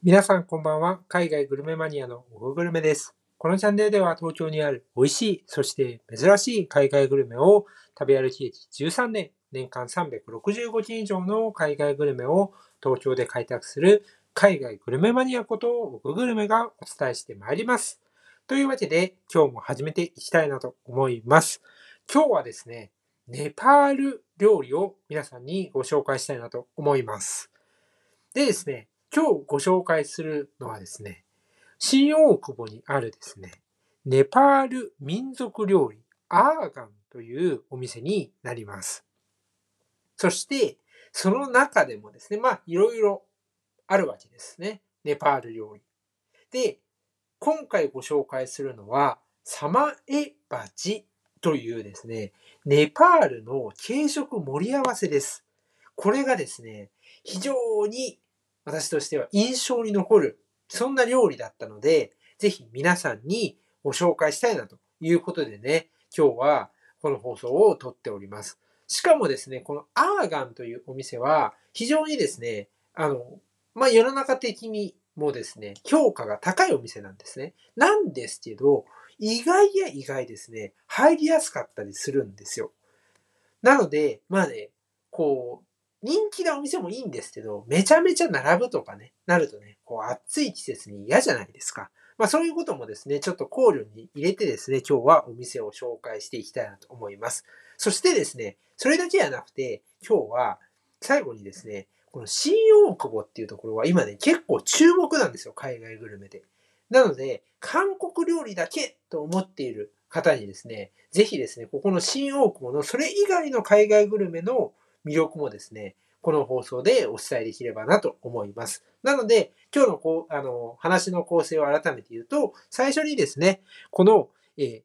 皆さんこんばんは。海外グルメマニアのオググルメです。このチャンネルでは東京にある美味しい、そして珍しい海外グルメを食べ歩き歴13年、年間365件以上の海外グルメを東京で開拓する海外グルメマニアことオググルメがお伝えしてまいります。というわけで今日も始めていきたいなと思います。今日はですね、ネパール料理を皆さんにご紹介したいなと思います。でですね、今日ご紹介するのはですね、新大久保にあるですね、ネパール民族料理アーガンというお店になります。そして、その中でもですね、まあ、いろいろあるわけですね。ネパール料理。で、今回ご紹介するのは、サマエバチというですね、ネパールの軽食盛り合わせです。これがですね、非常に私としては印象に残る、そんな料理だったので、ぜひ皆さんにご紹介したいなということでね、今日はこの放送を撮っております。しかもですね、このアーガンというお店は非常にですね、あの、まあ、世の中的にもですね、評価が高いお店なんですね。なんですけど、意外や意外ですね、入りやすかったりするんですよ。なので、まあね、こう、人気なお店もいいんですけど、めちゃめちゃ並ぶとかね、なるとね、こう暑い季節に嫌じゃないですか。まあそういうこともですね、ちょっと考慮に入れてですね、今日はお店を紹介していきたいなと思います。そしてですね、それだけじゃなくて、今日は最後にですね、この新大久保っていうところは今ね、結構注目なんですよ、海外グルメで。なので、韓国料理だけと思っている方にですね、ぜひですね、ここの新大久保のそれ以外の海外グルメの魅力もですね、この放送でお伝えできればなと思います。なので、今日のこう、あの、話の構成を改めて言うと、最初にですね、この、えー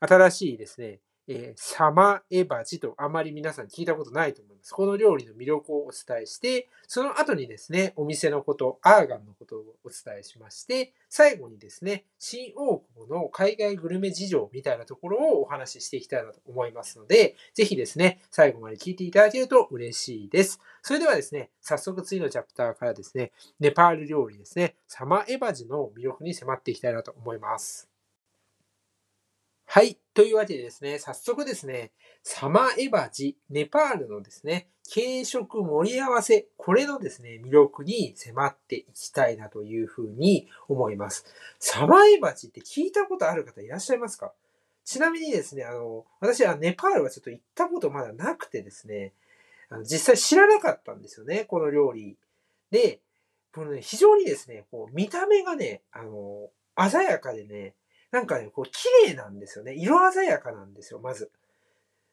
新しいですね、えーサマエバジとあまり皆さん聞いたことないと思います。この料理の魅力をお伝えして、その後にですね、お店のこと、アーガンのことをお伝えしまして、最後にですね、新大久保の海外グルメ事情みたいなところをお話ししていきたいなと思いますので、ぜひですね、最後まで聞いていただけると嬉しいです。それではですね、早速次のチャプターからですね、ネパール料理ですね、サマエバジの魅力に迫っていきたいなと思います。はい。というわけでですね、早速ですね、サマエバジ、ネパールのですね、軽食盛り合わせ、これのですね、魅力に迫っていきたいなというふうに思います。サマエバジって聞いたことある方いらっしゃいますか？ちなみにですね、あの、私はネパールはちょっと行ったことまだなくてですね、あの実際知らなかったんですよね、この料理。で、このね、非常にですね、こう見た目がね、あの、鮮やかでね、なんかね、こう、綺麗なんですよね。色鮮やかなんですよ、まず。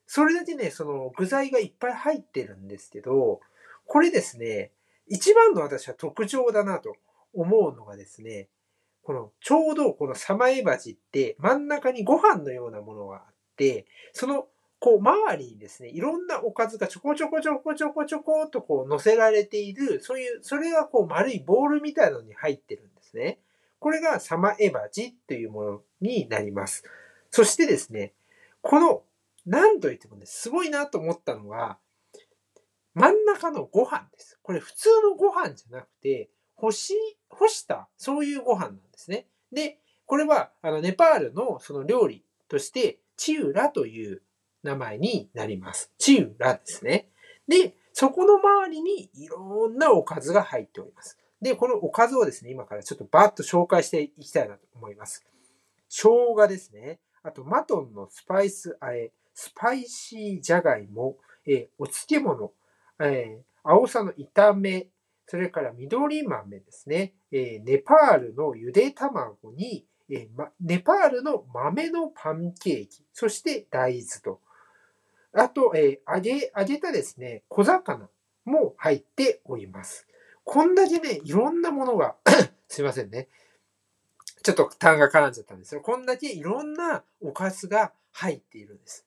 それだけね、その具材がいっぱい入ってるんですけど、これですね、一番の私は特徴だなと思うのがですね、この、ちょうどこのサマエバジって真ん中にご飯のようなものがあって、その、こう、周りにですね、いろんなおかずがちょこちょこちょこちょこちょこっとこう乗せられている、そういう、それがこう丸いボールみたいなのに入ってるんですね。これがサマエバジというものになります。そしてですね、この、なんといってもね、すごいなと思ったのが、真ん中のご飯です。これ普通のご飯じゃなくて、干し、干した、そういうご飯なんですね。で、これは、あの、ネパールのその料理として、チウラという名前になります。チウラですね。で、そこの周りにいろんなおかずが入っております。で、このおかずをですね、今からちょっとバーッと紹介していきたいなと思います。生姜ですね。あと、マトンのスパイスあえ、スパイシーじゃがいも、えーお漬物、えー、青さの炒め、それから緑豆ですね。えーネパールのゆで卵に、えーま、ネパールの豆のパンケーキ、そして大豆と。あと、えー揚げ、揚げたですね、小魚も入っております。こんだけね、いろんなものが、すいませんね。ちょっと単が絡んじゃったんですよ。こんだけいろんなおかずが入っているんです。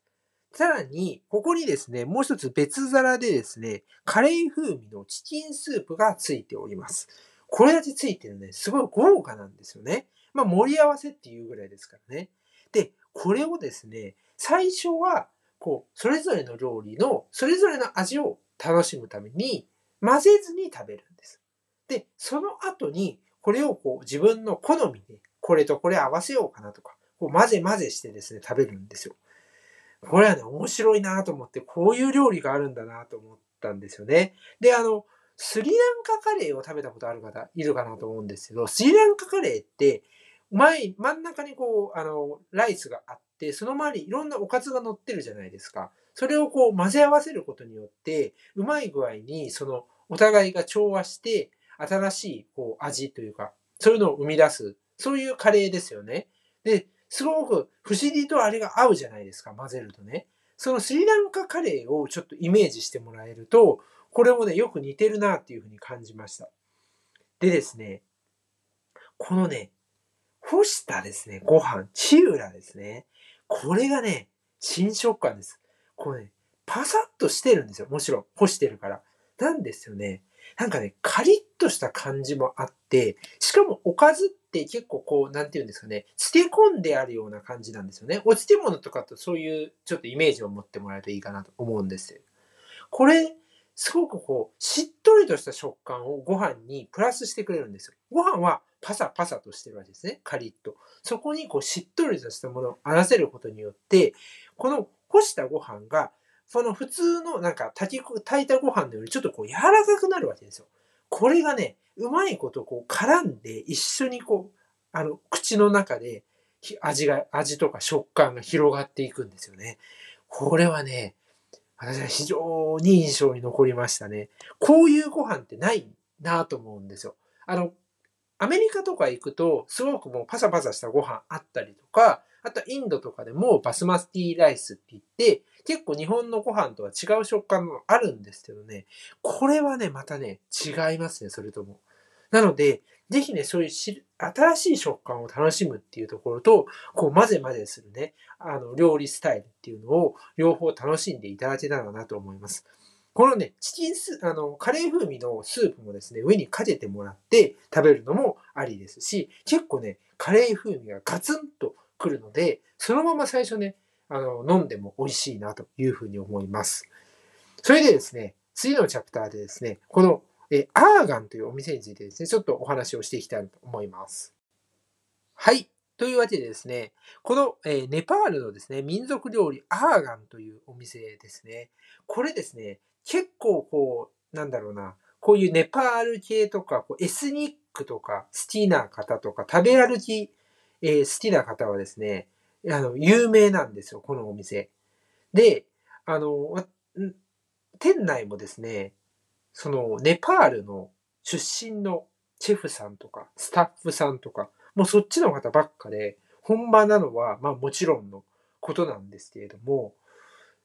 さらに、ここにですね、もう一つ別皿でですね、カレー風味のチキンスープがついております。これだけついてるね、すごい豪華なんですよね。まあ盛り合わせっていうぐらいですからね。で、これをですね、最初は、こう、それぞれの料理の、それぞれの味を楽しむために、混ぜずに食べるで。その後に、これをこう自分の好みで、これとこれ合わせようかなとか、こう混ぜ混ぜしてですね、食べるんですよ。これはね、面白いなと思って、こういう料理があるんだなと思ったんですよね。で、あの、スリランカカレーを食べたことある方いるかなと思うんですけど、スリランカカレーって、前、真ん中にこう、あの、ライスがあって、その周りいろんなおかずが乗ってるじゃないですか。それをこう混ぜ合わせることによって、うまい具合に、その、お互いが調和して、新しいこう味というか、そういうのを生み出す、そういうカレーですよね。で、すごく不思議とあれが合うじゃないですか、混ぜるとね。そのスリランカカレーをちょっとイメージしてもらえると、これもね、よく似てるなっていうふうに感じました。でですね、このね、干したですね、ご飯、チウラですね。これがね、新食感です。これね、パサッとしてるんですよ。もちろん、干してるから。なんですよね。なんかね、カリッとした感じもあって、しかもおかずって結構こう、なんて言うんですかね、漬け込んであるような感じなんですよね。お漬物とかとそういうちょっとイメージを持ってもらえるといいかなと思うんですよ。これ、すごくこう、しっとりとした食感をご飯にプラスしてくれるんですよ。ご飯はパサパサとしてるわけですね。カリッと。そこにこう、しっとりとしたものを合わせることによって、この干したご飯がその普通のなんか炊き、炊いたご飯のよりちょっとこう柔らかくなるわけですよ。これがね、うまいことこう絡んで一緒にこう、あの、口の中で味が、味とか食感が広がっていくんですよね。これはね、私は非常に印象に残りましたね。こういうご飯ってないなと思うんですよ。あの、アメリカとか行くと、すごくもうパサパサしたご飯あったりとか、あとインドとかでもバスマスティーライスって言って、結構日本のご飯とは違う食感もあるんですけどね、これはね、またね、違いますね、それとも。なので、ぜひね、そういう新しい食感を楽しむっていうところと、こう混ぜ混ぜするね、あの、料理スタイルっていうのを両方楽しんでいただけたらなと思います。このね、チキンス、あの、カレー風味のスープもですね、上にかけてもらって食べるのもありですし、結構ね、カレー風味がガツンとくるので、そのまま最初ね、あの、飲んでも美味しいなというふうに思います。それでですね、次のチャプターでですね、このえアーガンというお店についてですね、ちょっとお話をしていきたいと思います。はい。というわけでですね、この、えネパールのですね、民族料理アーガンというお店ですね。これですね、結構こう、なんだろうな、こういうネパール系とか、こうエスニックとか好きな方とか、食べ歩き、えー、好きな方はですね、あの、有名なんですよ、このお店。で、あの、店内もですね、その、ネパールの出身のシェフさんとか、スタッフさんとか、もうそっちの方ばっかで、本場なのは、まあもちろんのことなんですけれども、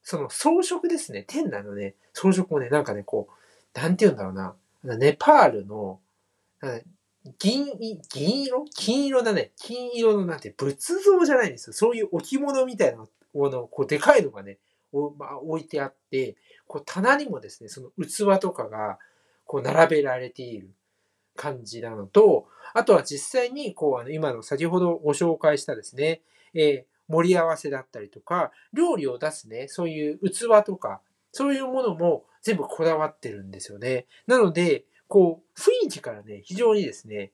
その装飾ですね、店内のね、装飾もね、なんかね、こう、なんて言うんだろうな、ネパールの、銀、銀色？金色だね。金色のなんて仏像じゃないんですよ。そういう置物みたいなもの、こうでかいのがね、おまあ、置いてあって、こう棚にもですね、その器とかがこう並べられている感じなのと、あとは実際にこうあの今の先ほどご紹介したですね、えー、盛り合わせだったりとか、料理を出すね、そういう器とか、そういうものも全部こだわってるんですよね。なので、こう、雰囲気からね、非常にですね、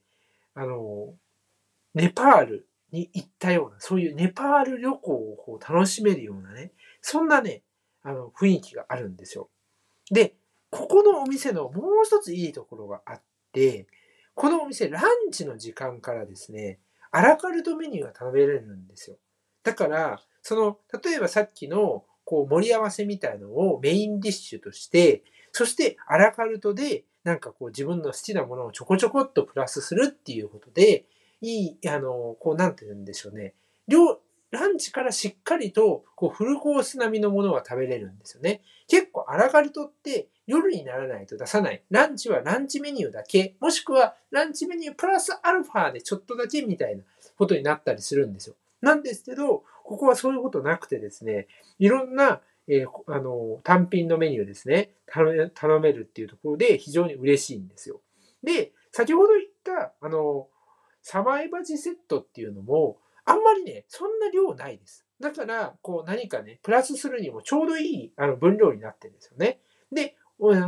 あの、ネパールに行ったような、そういうネパール旅行をこう楽しめるようなね、そんなね、あの、雰囲気があるんですよ。で、ここのお店のもう一ついいところがあって、このお店、ランチの時間からですね、アラカルトメニューが食べれるんですよ。だから、その、例えばさっきの、こう、盛り合わせみたいのをメインディッシュとして、そしてアラカルトでなんかこう自分の好きなものをちょこちょこっとプラスするっていうことで、いい、あの、こうなんて言うんでしょうね。量、ランチからしっかりと、こう、フルコース並みのものが食べれるんですよね。結構、アラガルトって夜にならないと出さない。ランチはランチメニューだけ、もしくはランチメニュープラスアルファでちょっとだけみたいなことになったりするんですよ。なんですけど、ここはそういうことなくてですね、いろんなえー、あの、単品のメニューですね、頼めるっていうところで非常に嬉しいんですよ。で、先ほど言った、あの、サバイバジセットっていうのも、あんまりね、そんな量ないです。だから、こう何かね、プラスするにもちょうどいいあの分量になってるんですよね。で、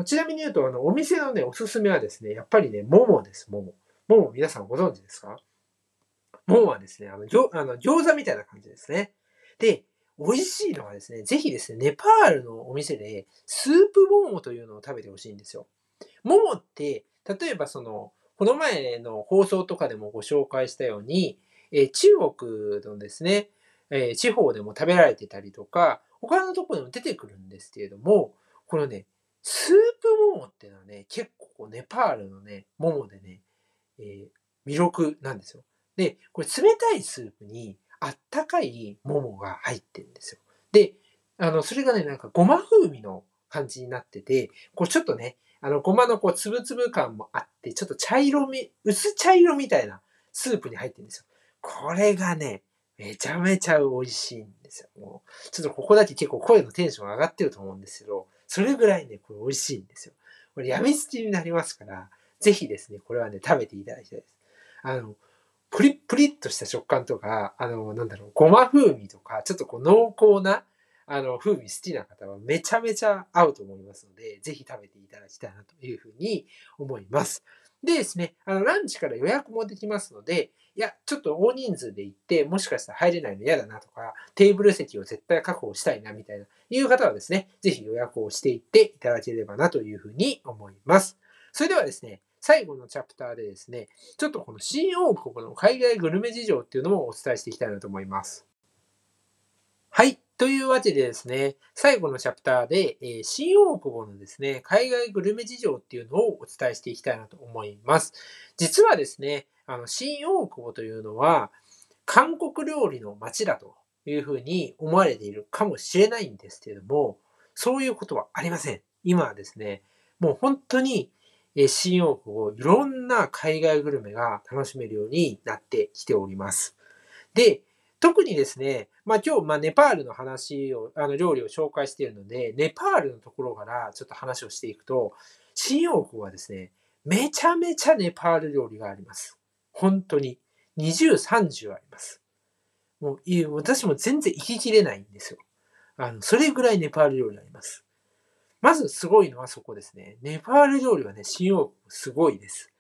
ちなみに言うと、あの、お店のね、おすすめはですね、やっぱりね、桃です、桃。ももも皆さんご存知ですか？ももはですね、あの、ぎょあの餃子みたいな感じですね。で、美味しいのはですね、ぜひですね、ネパールのお店でスープモモというのを食べてほしいんですよ。モモって、例えばその、この前の放送とかでもご紹介したように、え中国のですね、え地方でも食べられてたりとか、他のところでも出てくるんですけれども、このね、スープモモっていうのはね、結構ネパールのね、モモでね、えー、魅力なんですよ。で、これ冷たいスープにあったかいモモが入ってるんですよ。で、あの、それがね、なんかごま風味の感じになってて、こうちょっとね、あの、ごまのこう、つぶつぶ感もあって、ちょっと茶色み、薄茶色みたいなスープに入ってるんですよ。これがね、めちゃめちゃ美味しいんですよ。もう、ちょっとここだけ結構声のテンション上がってると思うんですけど、それぐらいね、これ美味しいんですよ。これやみつきになりますから、ぜひですね、これはね、食べていただきたいです。あの、プリップリッとした食感とか、あの、なんだろう、ごま風味とか、ちょっとこう濃厚な、あの、風味好きな方はめちゃめちゃ合うと思いますので、ぜひ食べていただきたいなというふうに思います。でですね、あの、ランチから予約もできますので、いや、ちょっと大人数で行って、もしかしたら入れないの嫌だなとか、テーブル席を絶対確保したいなみたいな、いう方はですね、ぜひ予約をしていっていただければなというふうに思います。それではですね、最後のチャプターでですね、ちょっとこの新大久保の海外グルメ事情っていうのもお伝えしていきたいなと思います。はい。というわけでですね、最後のチャプターで、えー、新大久保のですね、海外グルメ事情っていうのをお伝えしていきたいなと思います。実はですね、あの、新大久保というのは、韓国料理の街だというふうに思われているかもしれないんですけれども、そういうことはありません。今はですね、もう本当に、え新大久保、いろんな海外グルメが楽しめるようになってきております。で、特にですね、まあ今日、まあネパールの話を、あの料理を紹介しているので、ネパールのところからちょっと話をしていくと、新大久保はですね、めちゃめちゃネパール料理があります。本当に。20、30あります。もう、私も全然行ききれないんですよ。あの、それぐらいネパール料理あります。まずすごいのはそこですね。ネパール料理はね、新大久保すごいです。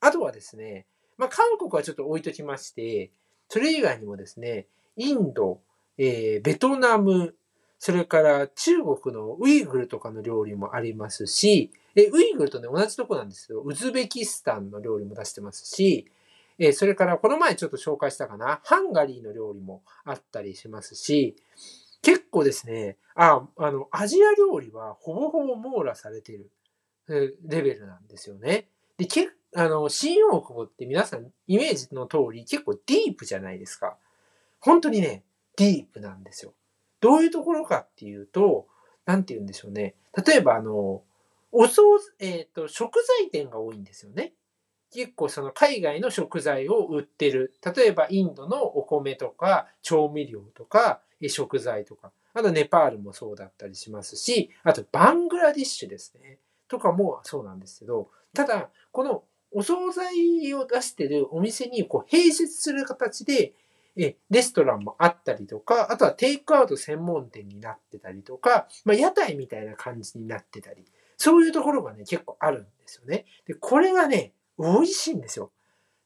あとはですね、まあ韓国はちょっと置いときまして、それ以外にもですね、インド、えー、ベトナム、それから中国のウイグルとかの料理もありますし、えウイグルとね、同じとこなんですけど、ウズベキスタンの料理も出してますし、えそれからこの前ちょっと紹介したかな、ハンガリーの料理もあったりしますし、結構ですね、あ、あの、アジア料理はほぼほぼ網羅されているレベルなんですよね。で、けあの、新大久保って皆さんイメージの通り結構ディープじゃないですか。本当にね、ディープなんですよ。どういうところかっていうと、なんて言うんでしょうね。例えばあの、お惣、えっ、ー、と、食材店が多いんですよね。結構その海外の食材を売ってる。例えばインドのお米とか調味料とか食材とか。あとネパールもそうだったりしますし、あとバングラディッシュですね。とかもそうなんですけど、ただ、このお惣菜を出してるお店にこう併設する形で、え、レストランもあったりとか、あとはテイクアウト専門店になってたりとか、まあ、屋台みたいな感じになってたり、そういうところがね、結構あるんですよね。で、これがね、美味しいんですよ。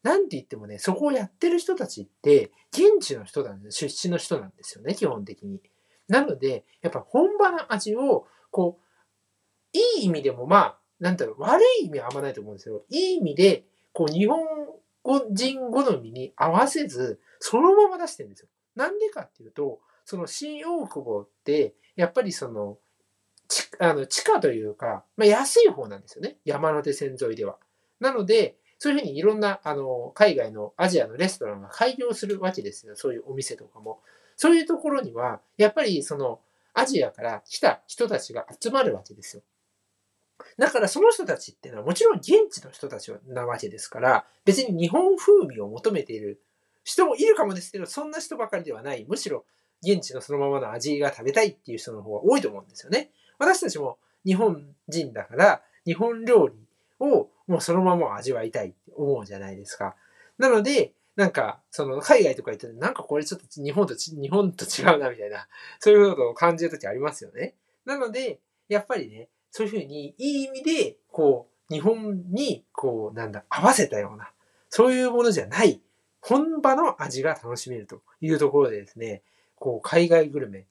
なんて言ってもね、そこをやってる人たちって、現地の人なんです、出身の人なんですよね、基本的に。なので、やっぱ本場の味を、こう、いい意味でもまあ、なんだろう、悪い意味はあんまないと思うんですけど、いい意味で、こう、日本人好みに合わせず、そのまま出してるんですよ。なんでかっていうと、その新大久保って、やっぱりその、ちあの地下というか、まあ、安い方なんですよね。山手線沿いでは。なので、そういうふうにいろんな、あの、海外のアジアのレストランが開業するわけですよ。そういうお店とかも。そういうところには、やっぱりその、アジアから来た人たちが集まるわけですよ。だからその人たちっていうのはもちろん現地の人たちなわけですから、別に日本風味を求めている人もいるかもですけど、そんな人ばかりではない。むしろ現地のそのままの味が食べたいっていう人の方が多いと思うんですよね。私たちも日本人だから、日本料理をもうそのまま味わいたいって思うじゃないですか。なので、なんか、その海外とか行って、なんかこれちょっと日本と日本と違うなみたいな、そういうことを感じるときありますよね。なので、やっぱりね、そういうふうにいい意味で、こう、日本に、こう、なんだ、合わせたような、そういうものじゃない、本場の味が楽しめるというところでですね、こう、海外グルメ、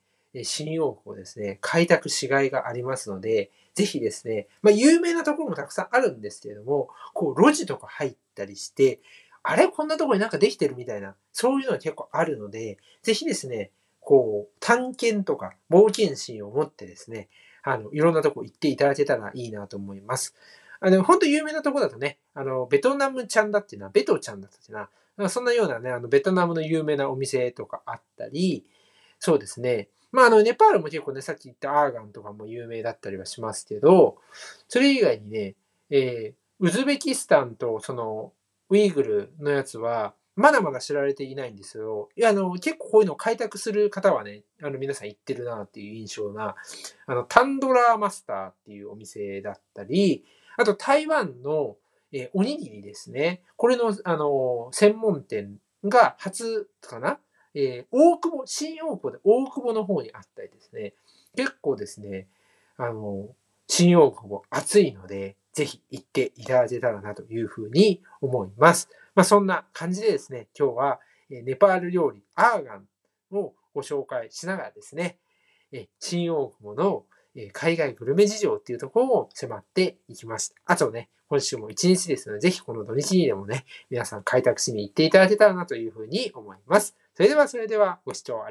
新大久保ですね、開拓しがいがありますので、ぜひですね、まあ、有名なところもたくさんあるんですけれども、こう、路地とか入ったりして、あれこんなとこになんかできてるみたいな、そういうのが結構あるので、ぜひですね、こう、探検とか冒険心を持ってですね、あの、いろんなとこ行っていただけたらいいなと思います。あの、本当有名なとこだとね、あの、ベトナムちゃんだっていうのは、ベトちゃんだったってい？うのは、そんなようなね、あの、ベトナムの有名なお店とかあったり、そうですね。まあ、あの、ネパールも結構ね、さっき言ったアーガンとかも有名だったりはしますけど、それ以外にね、えー、ウズベキスタンとその、ウイグルのやつは、まだまだ知られていないんですよ。いや、あの、結構こういうのを開拓する方はね、あの、皆さん行ってるなっていう印象な、あの、タンドラーマスターっていうお店だったり、あと台湾の、えー、おにぎりですね。これの、あの、専門店が初かな？えー、大久保、新大久保で大久保の方にあったりですね、結構ですね、あの、新大久保暑いので、ぜひ行っていただけたらなというふうに思います。まあ、そんな感じでですね、今日はネパール料理アーガンをご紹介しながらですね、新大久保の海外グルメ事情っていうところを迫っていきました。あとね、今週も一日ですので、ぜひこの土日にでもね、皆さん開拓しに行っていただけたらなというふうに思います。それではそれではご視聴ありがとうございました。